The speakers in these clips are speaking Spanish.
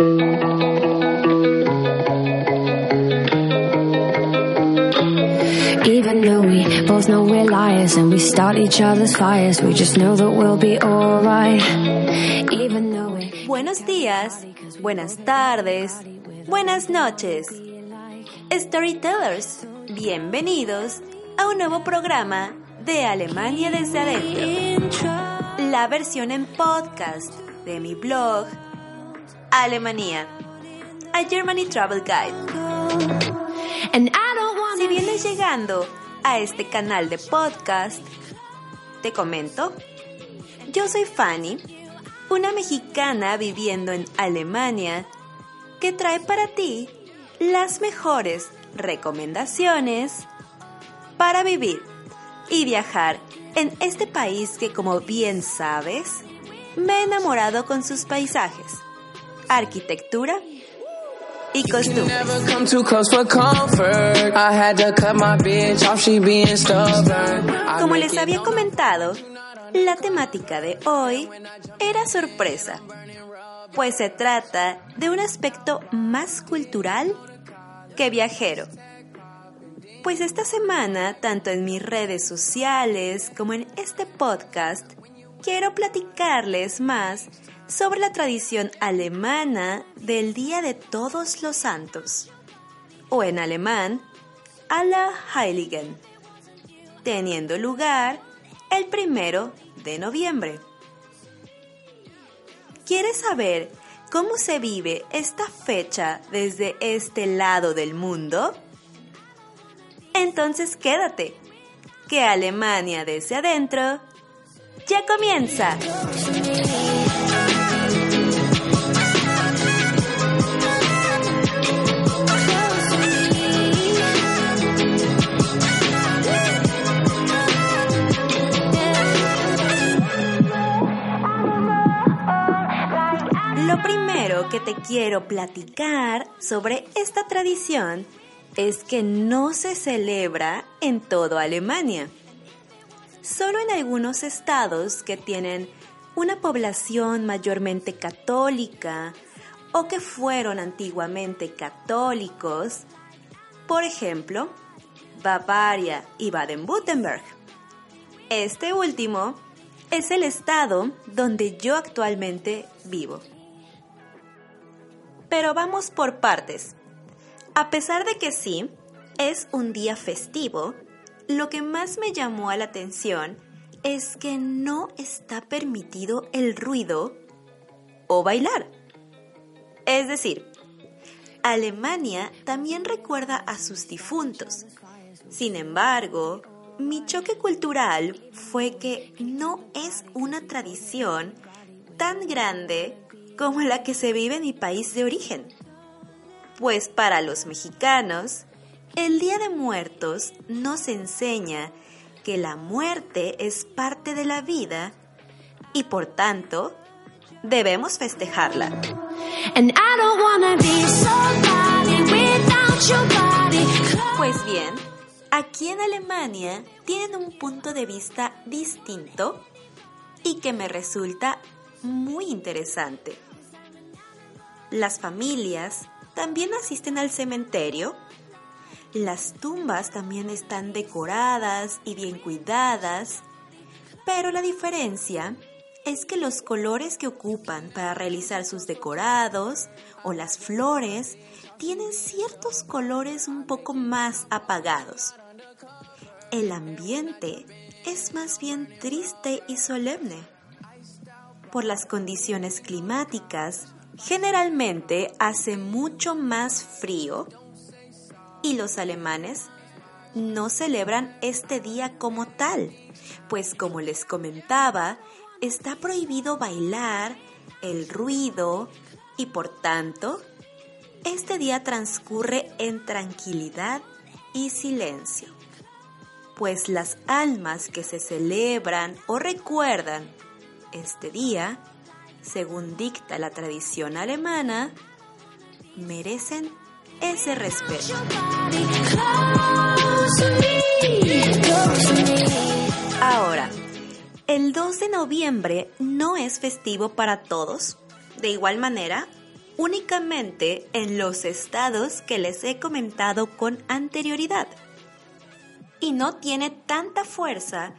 Even though we both know we're liars and we start each other's fires, we just know that we'll be alright. Even though we Buenos días, buenas tardes, buenas noches. Storytellers, bienvenidos a un nuevo programa de Alemania desde adentro. La versión en podcast de mi blog Alemania, a Germany Travel Guide. Si vienes llegando a este canal de podcast, te comento, yo soy Fanny, una mexicana viviendo en Alemania, que trae para ti las mejores recomendaciones para vivir y viajar en este país que como bien sabes, me he enamorado con sus paisajes, arquitectura y costumbres. Como les había comentado, la temática de hoy era sorpresa, pues se trata de un aspecto más cultural que viajero. Pues esta semana, tanto en mis redes sociales como en este podcast, quiero platicarles más sobre la tradición alemana del Día de Todos los Santos, o en alemán, Allerheiligen teniendo lugar el primero de noviembre. ¿Quieres saber cómo se vive esta fecha desde este lado del mundo? Entonces quédate, que Alemania desde adentro ya comienza. Lo primero que te quiero platicar sobre esta tradición es que no se celebra en todo Alemania. Solo en algunos estados que tienen una población mayormente católica o que fueron antiguamente católicos, por ejemplo, Bavaria y Baden-Württemberg. Este último es el estado donde yo actualmente vivo. Pero vamos por partes. A pesar de que sí, es un día festivo, lo que más me llamó a la atención es que no está permitido el ruido o bailar. Es decir, Alemania también recuerda a sus difuntos. Sin embargo, mi choque cultural fue que no es una tradición tan grande como la que se vive en mi país de origen. Pues para los mexicanos, el Día de Muertos nos enseña que la muerte es parte de la vida y por tanto debemos festejarla. Pues bien, aquí en Alemania tienen un punto de vista distinto y que me resulta muy interesante. Las familias también asisten al cementerio. Las tumbas también están decoradas y bien cuidadas. Pero la diferencia es que los colores que ocupan para realizar sus decorados o las flores tienen ciertos colores un poco más apagados. El ambiente es más bien triste y solemne. Por las condiciones climáticas, generalmente hace mucho más frío y los alemanes no celebran este día como tal, pues como les comentaba, está prohibido bailar, el ruido y por tanto, este día transcurre en tranquilidad y silencio, pues las almas que se celebran o recuerdan este día, según dicta la tradición alemana, merecen ese respeto. Ahora, el 2 de noviembre no es festivo para todos. De igual manera, únicamente en los estados que les he comentado con anterioridad. Y no tiene tanta fuerza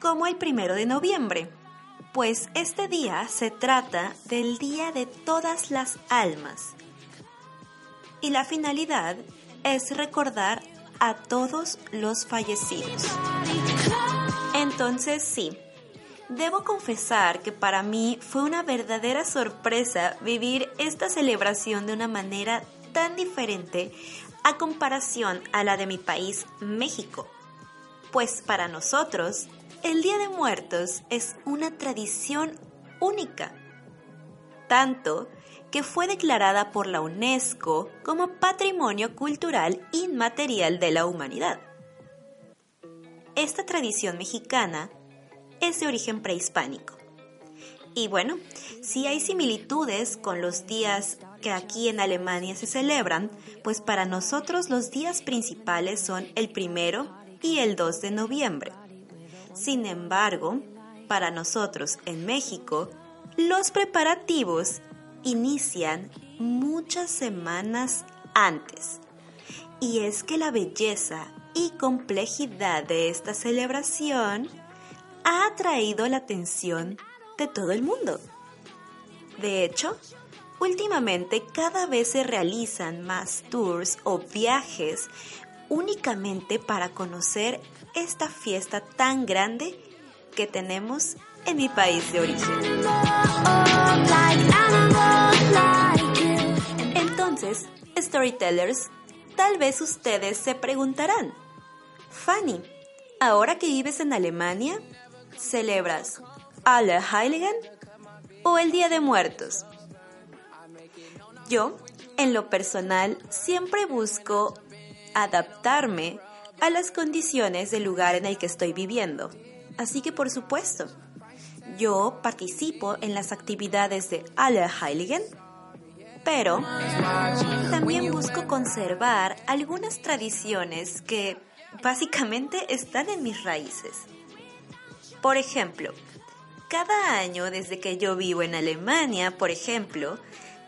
como el primero de noviembre, pues este día se trata del Día de todas las almas. Y la finalidad es recordar a todos los fallecidos. Entonces sí, debo confesar que para mí fue una verdadera sorpresa vivir esta celebración de una manera tan diferente a comparación a la de mi país, México. Pues para nosotros, el Día de Muertos es una tradición única. Tanto que fue declarada por la UNESCO como Patrimonio Cultural Inmaterial de la Humanidad. Esta tradición mexicana es de origen prehispánico. Y bueno, si hay similitudes con los días que aquí en Alemania se celebran, pues para nosotros los días principales son el primero y el 2 de noviembre. Sin embargo, para nosotros en México, los preparativos inician muchas semanas antes. Y es que la belleza y complejidad de esta celebración ha atraído la atención de todo el mundo. De hecho, últimamente cada vez se realizan más tours o viajes únicamente para conocer esta fiesta tan grande que tenemos en mi país de origen. Entonces, storytellers, tal vez ustedes se preguntarán, Fanny, ahora que vives en Alemania, ¿celebras Allerheiligen o el Día de Muertos? Yo, en lo personal, siempre busco adaptarme a las condiciones del lugar en el que estoy viviendo. Así que, por supuesto, yo participo en las actividades de Allerheiligen, pero también busco conservar algunas tradiciones que básicamente están en mis raíces. Por ejemplo, cada año desde que yo vivo en Alemania, por ejemplo,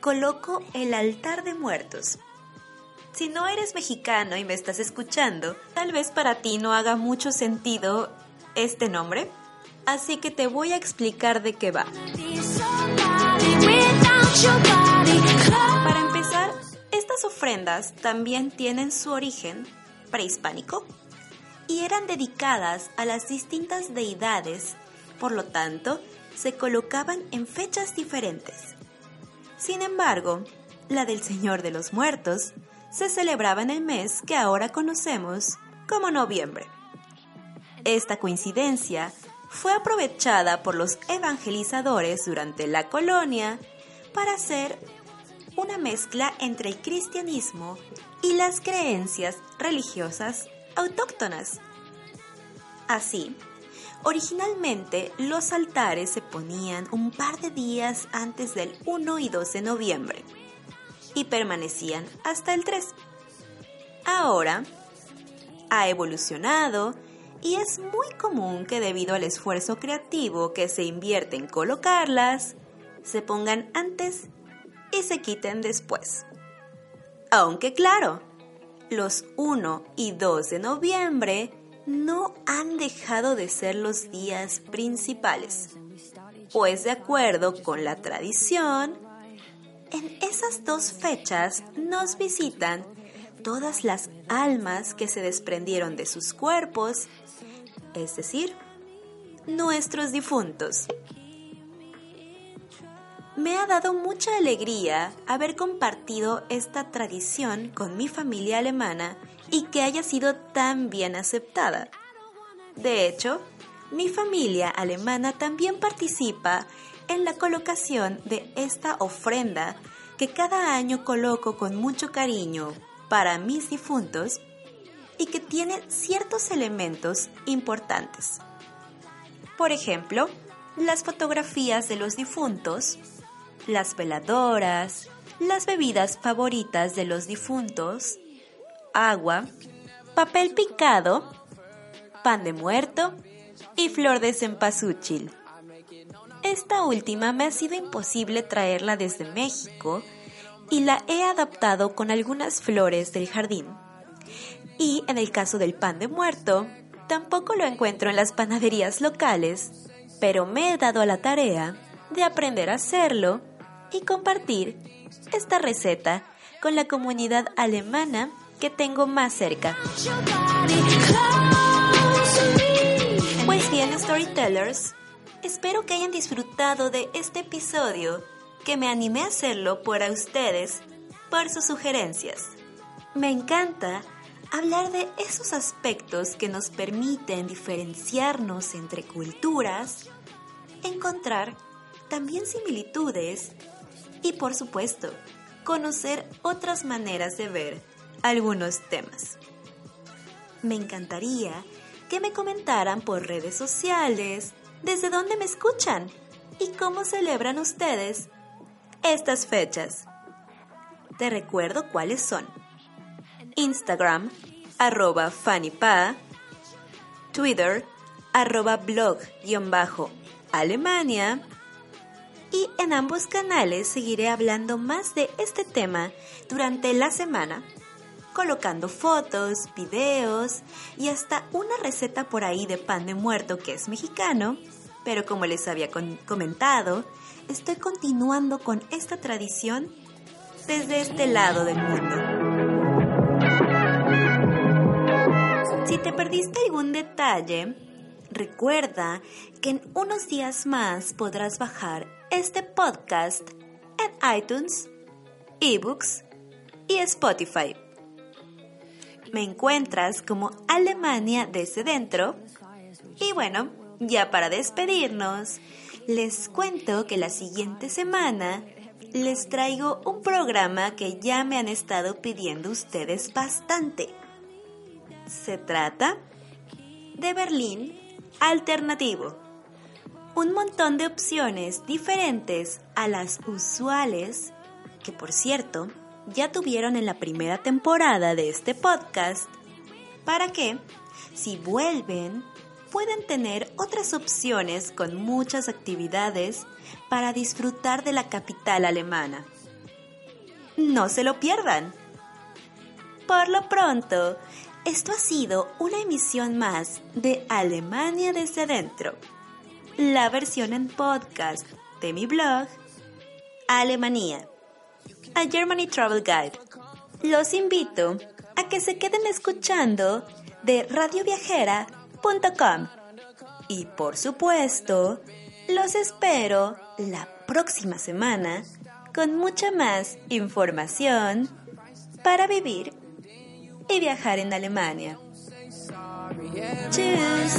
coloco el altar de muertos. Si no eres mexicano y me estás escuchando, tal vez para ti no haga mucho sentido este nombre, así que te voy a explicar de qué va. Para empezar, estas ofrendas también tienen su origen prehispánico y eran dedicadas a las distintas deidades, por lo tanto, se colocaban en fechas diferentes. Sin embargo, la del Señor de los Muertos se celebraba en el mes que ahora conocemos como noviembre. Esta coincidencia fue aprovechada por los evangelizadores durante la colonia para hacer una mezcla entre el cristianismo y las creencias religiosas autóctonas. Así, originalmente los altares se ponían un par de días antes del 1 y 2 de noviembre y permanecían hasta el 3. Ahora ha evolucionado y es muy común que debido al esfuerzo creativo que se invierte en colocarlas, se pongan antes y se quiten después. Aunque claro, los 1 y 2 de noviembre no han dejado de ser los días principales, pues de acuerdo con la tradición, en esas dos fechas nos visitan todas las almas que se desprendieron de sus cuerpos, es decir, nuestros difuntos. Me ha dado mucha alegría haber compartido esta tradición con mi familia alemana y que haya sido tan bien aceptada. De hecho, mi familia alemana también participa en la colocación de esta ofrenda que cada año coloco con mucho cariño para mis difuntos y que tiene ciertos elementos importantes. Por ejemplo, las fotografías de los difuntos, las veladoras, las bebidas favoritas de los difuntos, agua, papel picado, pan de muerto y flor de cempasúchil. Esta última me ha sido imposible traerla desde México y la he adaptado con algunas flores del jardín. Y en el caso del pan de muerto, tampoco lo encuentro en las panaderías locales, pero me he dado a la tarea de aprender a hacerlo y compartir esta receta con la comunidad alemana que tengo más cerca. Pues bien, storytellers, espero que hayan disfrutado de este episodio que me animé a hacerlo por a ustedes por sus sugerencias. Me encanta hablar de esos aspectos que nos permiten diferenciarnos entre culturas, encontrar también similitudes y por supuesto conocer otras maneras de ver algunos temas. Me encantaría que me comentaran por redes sociales desde dónde me escuchan y cómo celebran ustedes estas fechas. Te recuerdo cuáles son. Instagram, arroba FannyPa, Twitter, arroba blog-alemania, y en ambos canales seguiré hablando más de este tema durante la semana colocando fotos, videos y hasta una receta por ahí de pan de muerto que es mexicano, pero como les había comentado, estoy continuando con esta tradición desde este lado del mundo. Si te perdiste algún detalle, recuerda que en unos días más podrás bajar este podcast en iTunes, eBooks y Spotify me encuentras como Alemania desde dentro. Y bueno, ya para despedirnos, les cuento que la siguiente semana les traigo un programa que ya me han estado pidiendo ustedes bastante. Se trata de Berlín Alternativo. Un montón de opciones diferentes a las usuales, que por cierto, ya tuvieron en la primera temporada de este podcast para que, si vuelven, pueden tener otras opciones con muchas actividades para disfrutar de la capital alemana. No se lo pierdan. Por lo pronto, esto ha sido una emisión más de Alemania desde adentro, la versión en podcast de mi blog Alemania a Germany Travel Guide. Los invito a que se queden escuchando de radioviajera.com. Y por supuesto, los espero la próxima semana con mucha más información para vivir y viajar en Alemania. Cheers.